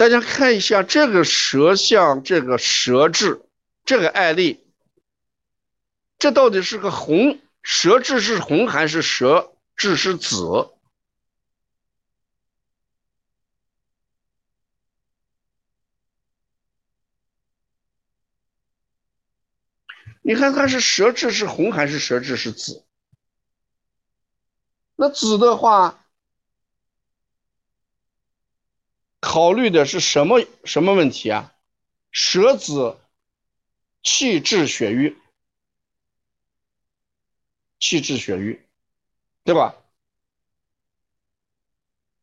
大家看一下这个舌象，这个舌质，这个案例，这到底是个红舌质是红还是舌质是紫？你看它是舌质是红还是舌质是紫？那紫的话，考虑的是什么什么问题啊？舌紫，气滞血瘀，气滞血瘀，对吧？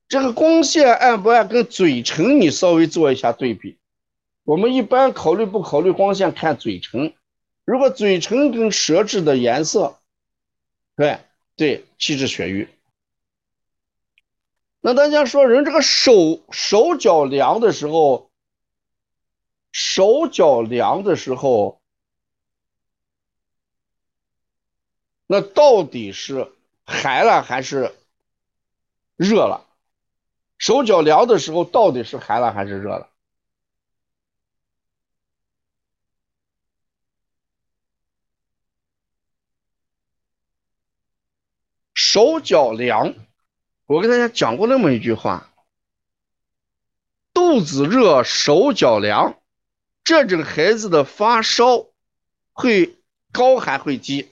这个光线暗不暗跟嘴唇你稍微做一下对比。我们一般考虑不考虑光线，看嘴唇。如果嘴唇跟舌质的颜色，对对，气滞血瘀。那大家说，人这个手手脚凉的时候，手脚凉的时候，那到底是寒了还是热了？手脚凉的时候，到底是寒了还是热了？手脚凉，我跟大家讲过那么一句话：肚子热，手脚凉，这种孩子的发烧会高还会低？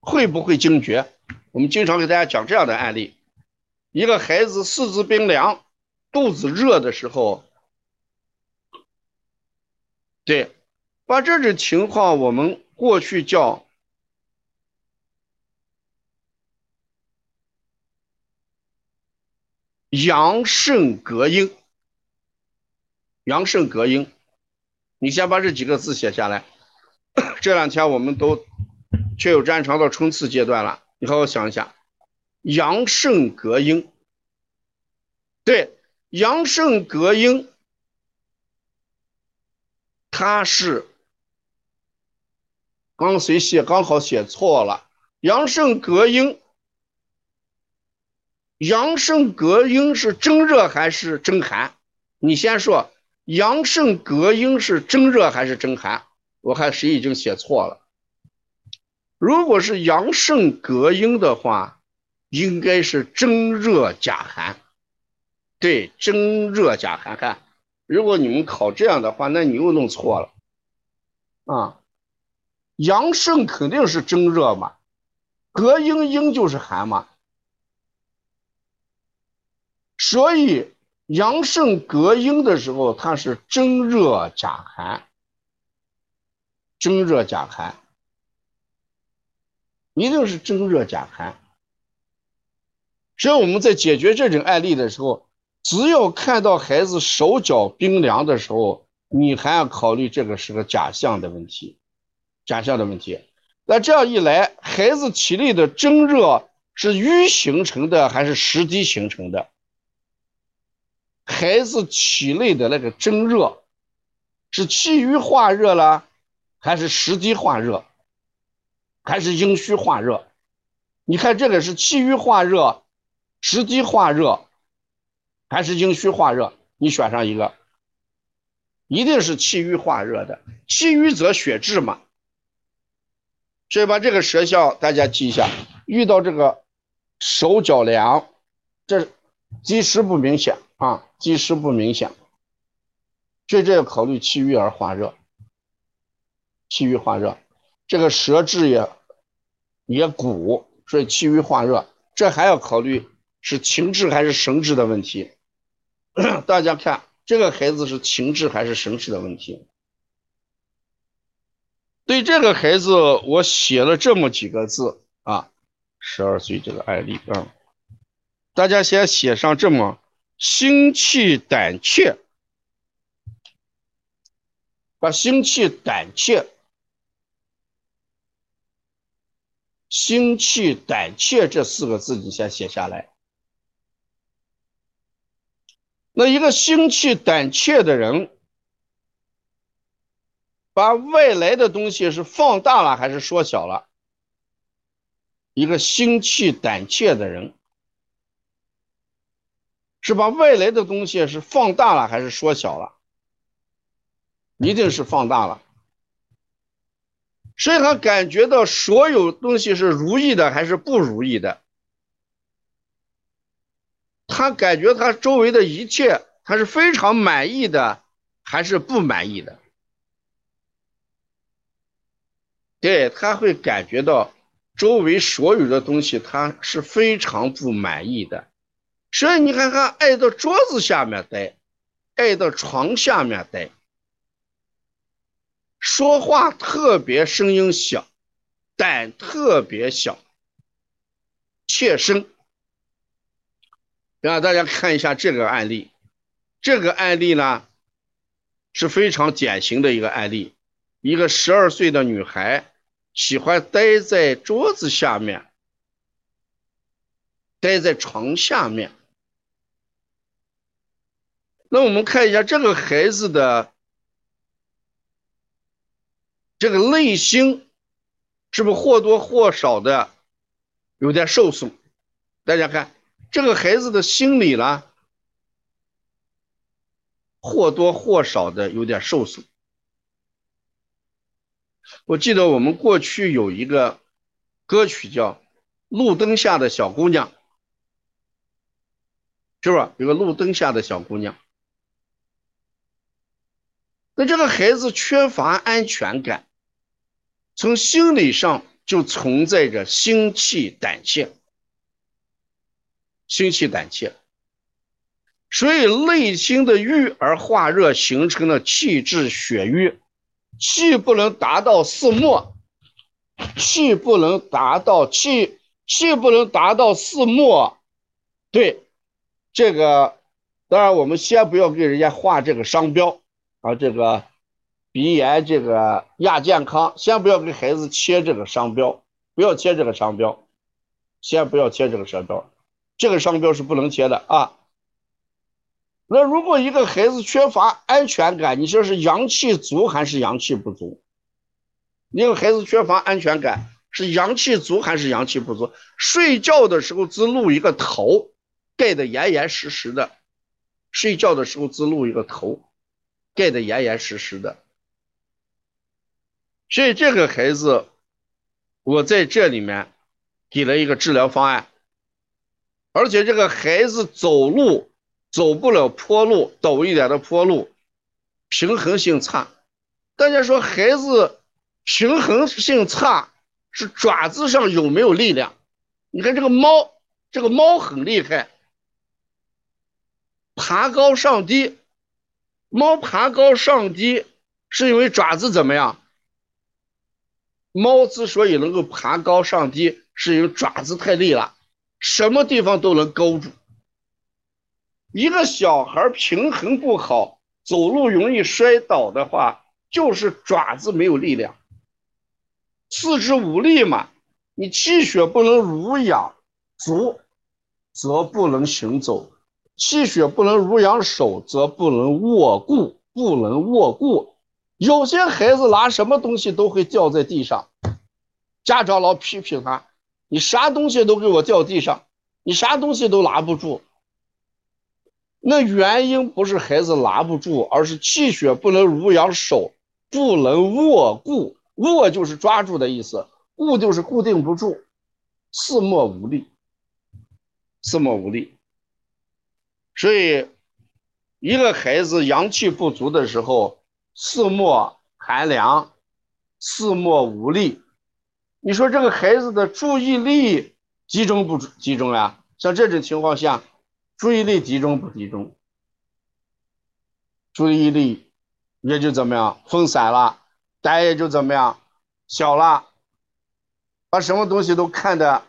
会不会惊厥？我们经常给大家讲这样的案例：一个孩子四肢冰凉，肚子热的时候，对，把这种情况我们过去叫。阳盛隔阴，阳盛隔阴，你先把这几个字写下来。这两天我们都确有战场到冲刺阶段了，你好好想一下，阳盛隔阴，对，阳盛隔阴，它是刚谁写刚好写错了，阳盛隔阴。阳盛隔阴是蒸热还是蒸寒？你先说，阳盛隔阴是蒸热还是蒸寒？我看谁已经写错了。如果是阳盛隔阴的话，应该是蒸热假寒。对，蒸热假寒。看，如果你们考这样的话，那你又弄错了。啊，阳盛肯定是蒸热嘛，隔阴阴就是寒嘛。所以阳盛隔阴的时候，它是蒸热假寒，蒸热假寒，一定是蒸热假寒。所以我们在解决这种案例的时候，只要看到孩子手脚冰凉的时候，你还要考虑这个是个假象的问题，假象的问题。那这样一来，孩子体内的蒸热是瘀形成的还是实积形成的？孩子体内的那个蒸热，是气郁化热了，还是实积化热，还是阴虚化热？你看这个是气郁化热、实积化热，还是阴虚化热？你选上一个，一定是气郁化热的。气郁则血滞嘛。所以把这个舌象大家记一下，遇到这个手脚凉，这积食不明显。啊，积湿不明显，所以这要考虑气郁而化热，气郁化热，这个舌质也也鼓，所以气郁化热，这还要考虑是情志还是神志的问题。大家看这个孩子是情志还是神志的问题？对这个孩子，我写了这么几个字啊，十二岁这个案例啊，大家先写上这么。心气胆怯，把心气胆怯、心气胆怯这四个字你先写下来。那一个心气胆怯的人，把外来的东西是放大了还是缩小了？一个心气胆怯的人。是把外来的东西是放大了还是缩小了？一定是放大了。所以他感觉到所有东西是如意的还是不如意的？他感觉他周围的一切，他是非常满意的还是不满意的？对他会感觉到周围所有的东西，他是非常不满意的。所以你看，看爱到桌子下面待，爱到床下面待。说话特别声音小，胆特别小，怯生。让大家看一下这个案例，这个案例呢是非常典型的一个案例。一个十二岁的女孩喜欢待在桌子下面，待在床下面。那我们看一下这个孩子的。这个内心是不是或多或少的有点受损？大家看这个孩子的心理呢，或多或少的有点受损。我记得我们过去有一个歌曲叫《路灯下的小姑娘》，是不是？有个路灯下的小姑娘。那这个孩子缺乏安全感。从心理上就存在着心气胆怯，心气胆怯，所以内心的郁而化热，形成了气滞血瘀，气不能达到四末，气不能达到气，气不能达到四末，对，这个当然我们先不要给人家画这个商标啊，这个。鼻炎这个亚健康，先不要给孩子贴这个商标，不要贴这个商标，先不要贴这个商标，这个商标是不能贴的啊。那如果一个孩子缺乏安全感，你说是阳气足还是阳气不足？一个孩子缺乏安全感，是阳气足还是阳气不足？睡觉的时候只露一个头，盖得严严实实的，睡觉的时候只露一个头，盖得严严实实的。所以这个孩子，我在这里面给了一个治疗方案，而且这个孩子走路走不了坡路，陡一点的坡路，平衡性差。大家说孩子平衡性差是爪子上有没有力量？你看这个猫，这个猫很厉害，爬高上低，猫爬高上低是因为爪子怎么样？猫之所以能够爬高上低，是因为爪子太利了，什么地方都能勾住。一个小孩平衡不好，走路容易摔倒的话，就是爪子没有力量，四肢无力嘛。你气血不能濡养足，则不能行走；气血不能濡养手，则不能握固，不能握固。有些孩子拿什么东西都会掉在地上，家长老批评他：“你啥东西都给我掉地上，你啥东西都拿不住。”那原因不是孩子拿不住，而是气血不能濡养手，不能握固。握就是抓住的意思，固就是固定不住，四末无力，四末无力。所以，一个孩子阳气不足的时候。四末寒凉，四末无力。你说这个孩子的注意力集中不集中呀？像这种情况下，注意力集中不集中？注意力也就怎么样分散了，胆也就怎么样小了，把什么东西都看得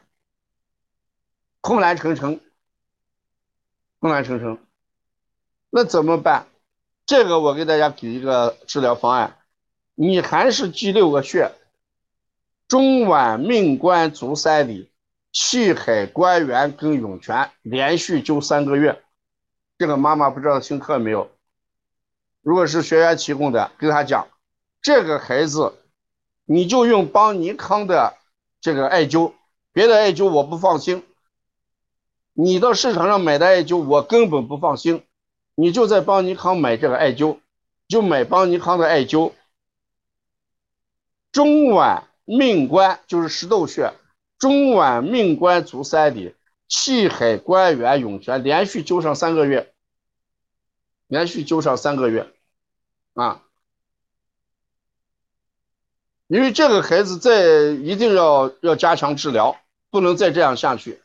困难成城，困难成城，那怎么办？这个我给大家给一个治疗方案，你还是记六个穴：中脘、命关、足三里、气海、关元跟涌泉，连续灸三个月。这个妈妈不知道听课没有？如果是学员提供的，跟他讲，这个孩子你就用邦尼康的这个艾灸，别的艾灸我不放心。你到市场上买的艾灸，我根本不放心。你就在邦尼康买这个艾灸，就买邦尼康的艾灸。中脘命关就是石窦穴，中脘命关足三里，气海关元涌泉，连续灸上三个月，连续灸上三个月，啊，因为这个孩子在一定要要加强治疗，不能再这样下去。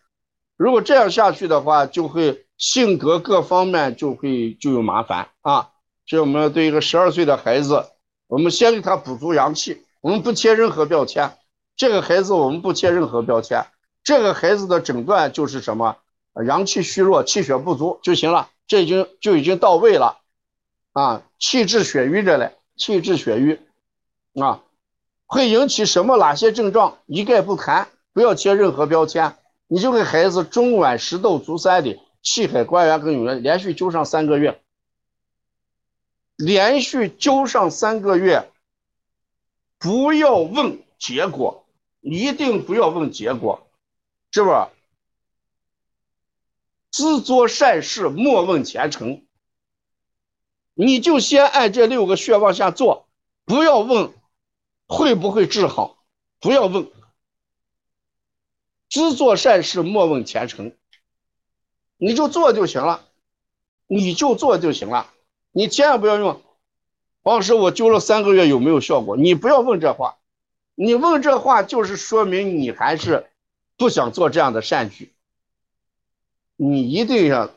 如果这样下去的话，就会性格各方面就会就有麻烦啊。所以我们要对一个十二岁的孩子，我们先给他补足阳气。我们不贴任何标签，这个孩子我们不贴任何标签，这个孩子的诊断就是什么？阳气虚弱，气血不足就行了，这已经就已经到位了，啊，气滞血瘀着嘞，气滞血瘀，啊，会引起什么哪些症状？一概不谈，不要贴任何标签，你就给孩子中脘石窦足三里气海关元跟涌泉连续灸上三个月，连续灸上三个月。不要问结果，一定不要问结果，是不是？只做善事，莫问前程。你就先按这六个穴往下做，不要问会不会治好，不要问。只做善事，莫问前程。你就做就行了，你就做就行了，你千万不要用。王老师，我灸了三个月有没有效果？你不要问这话，你问这话就是说明你还是不想做这样的善举。你一定要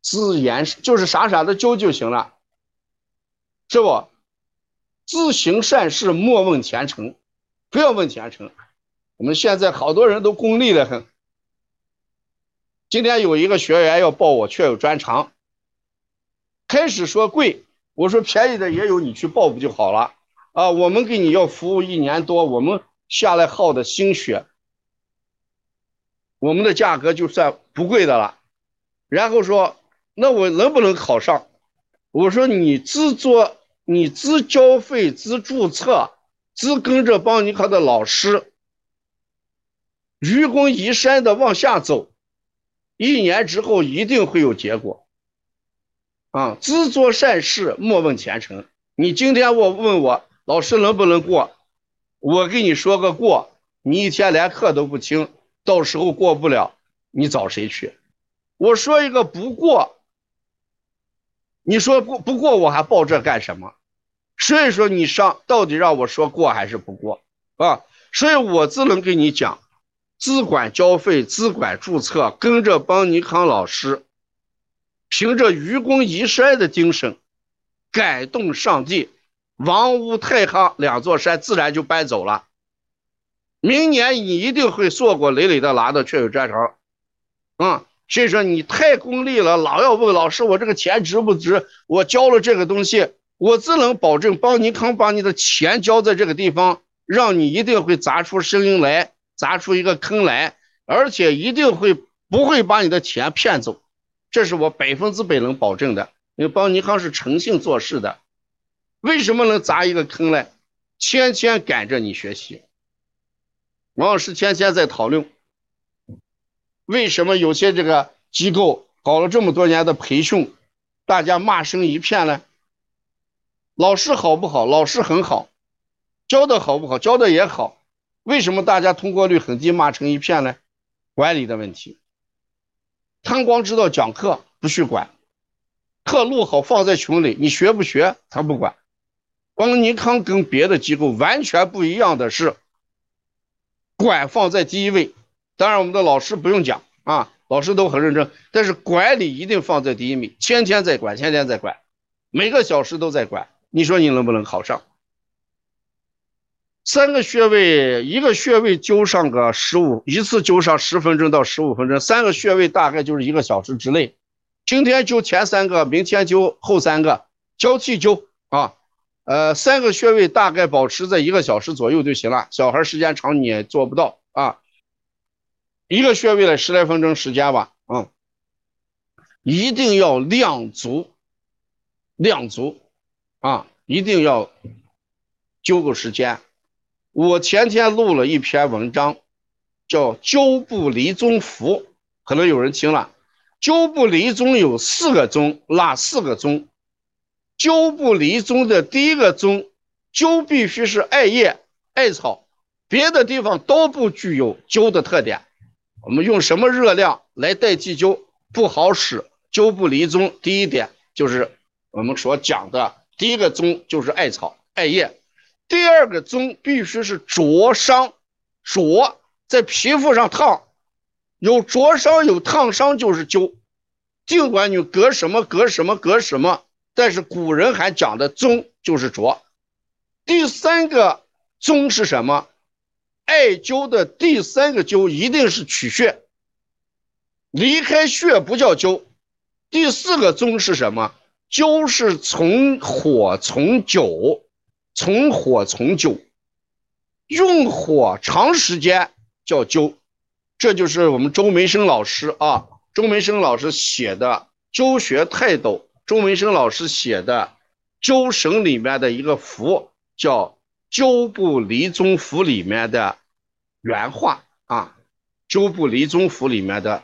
自言，就是傻傻的灸就行了，是不？自行善事，莫问前程，不要问前程。我们现在好多人都功利的很。今天有一个学员要报我确有专长，开始说贵。我说便宜的也有，你去报不就好了啊？我们给你要服务一年多，我们下来耗的心血，我们的价格就算不贵的了。然后说，那我能不能考上？我说你自做，你自交费、自注册、自跟着邦尼康的老师，愚公移山的往下走，一年之后一定会有结果。啊，自做善事，莫问前程。你今天我问我老师能不能过，我跟你说个过，你一天连课都不听，到时候过不了，你找谁去？我说一个不过，你说不不过我还报这干什么？所以说你上到底让我说过还是不过啊？所以我只能跟你讲，只管交费，只管注册，跟着邦尼康老师。凭着愚公移山的精神，感动上帝，王屋太行两座山自然就搬走了。明年你一定会硕果累累的拿到确有专长。啊，所以说你太功利了，老要问老师我这个钱值不值？我交了这个东西，我只能保证邦尼康把你的钱交在这个地方，让你一定会砸出声音来，砸出一个坑来，而且一定会不会把你的钱骗走。这是我百分之百能保证的，因为邦尼康是诚信做事的。为什么能砸一个坑呢？天天赶着你学习。王老师天天在讨论，为什么有些这个机构搞了这么多年的培训，大家骂声一片呢？老师好不好？老师很好，教的好不好？教的也好。为什么大家通过率很低，骂成一片呢？管理的问题。他光知道讲课，不去管，课录好放在群里，你学不学他不管。邦尼康跟别的机构完全不一样的是，管放在第一位。当然，我们的老师不用讲啊，老师都很认真，但是管理一定放在第一位，天天在管，天天在管，每个小时都在管。你说你能不能考上？三个穴位，一个穴位灸上个十五，一次灸上十分钟到十五分钟，三个穴位大概就是一个小时之内。今天灸前三个，明天灸后三个，交替灸啊。呃，三个穴位大概保持在一个小时左右就行了。小孩时间长你也做不到啊。一个穴位的十来分钟时间吧，嗯，一定要量足，量足啊，一定要灸够时间。我前天录了一篇文章，叫《灸不离宗符》，可能有人听了，灸不离宗有四个宗，哪四个宗？灸不离宗的第一个宗，灸必须是艾叶、艾草，别的地方都不具有灸的特点。我们用什么热量来代替灸不好使？灸不离宗，第一点就是我们所讲的第一个宗就是艾草、艾叶，第二个宗必须是灼伤，灼在皮肤上烫，有灼伤有烫伤就是灸，尽管你隔什么隔什么隔什么。但是古人还讲的宗就是灼，第三个宗是什么？艾灸的第三个灸一定是取穴，离开穴不叫灸。第四个宗是什么？灸是从火从灸，从火从灸，用火长时间叫灸。这就是我们周梅生老师啊，周梅生老师写的《灸学泰斗》。钟文生老师写的《灸绳》里面的一个符叫“灸不离宗符”里面的原话啊，“灸不离宗符”里面的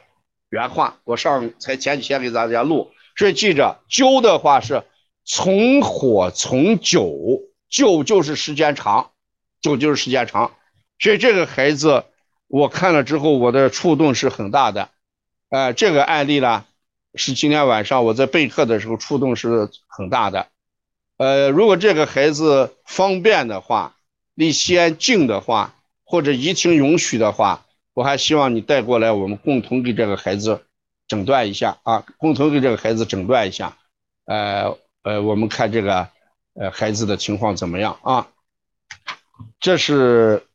原话，我上才前几天给大家录，所以记着，灸的话是从火从灸，就就是时间长，就就是时间长，所以这个孩子我看了之后，我的触动是很大的，呃，这个案例呢。是今天晚上我在备课的时候触动是很大的，呃，如果这个孩子方便的话，离西安近的话，或者疫情允许的话，我还希望你带过来，我们共同给这个孩子诊断一下啊，共同给这个孩子诊断一下，呃呃，我们看这个呃孩子的情况怎么样啊？这是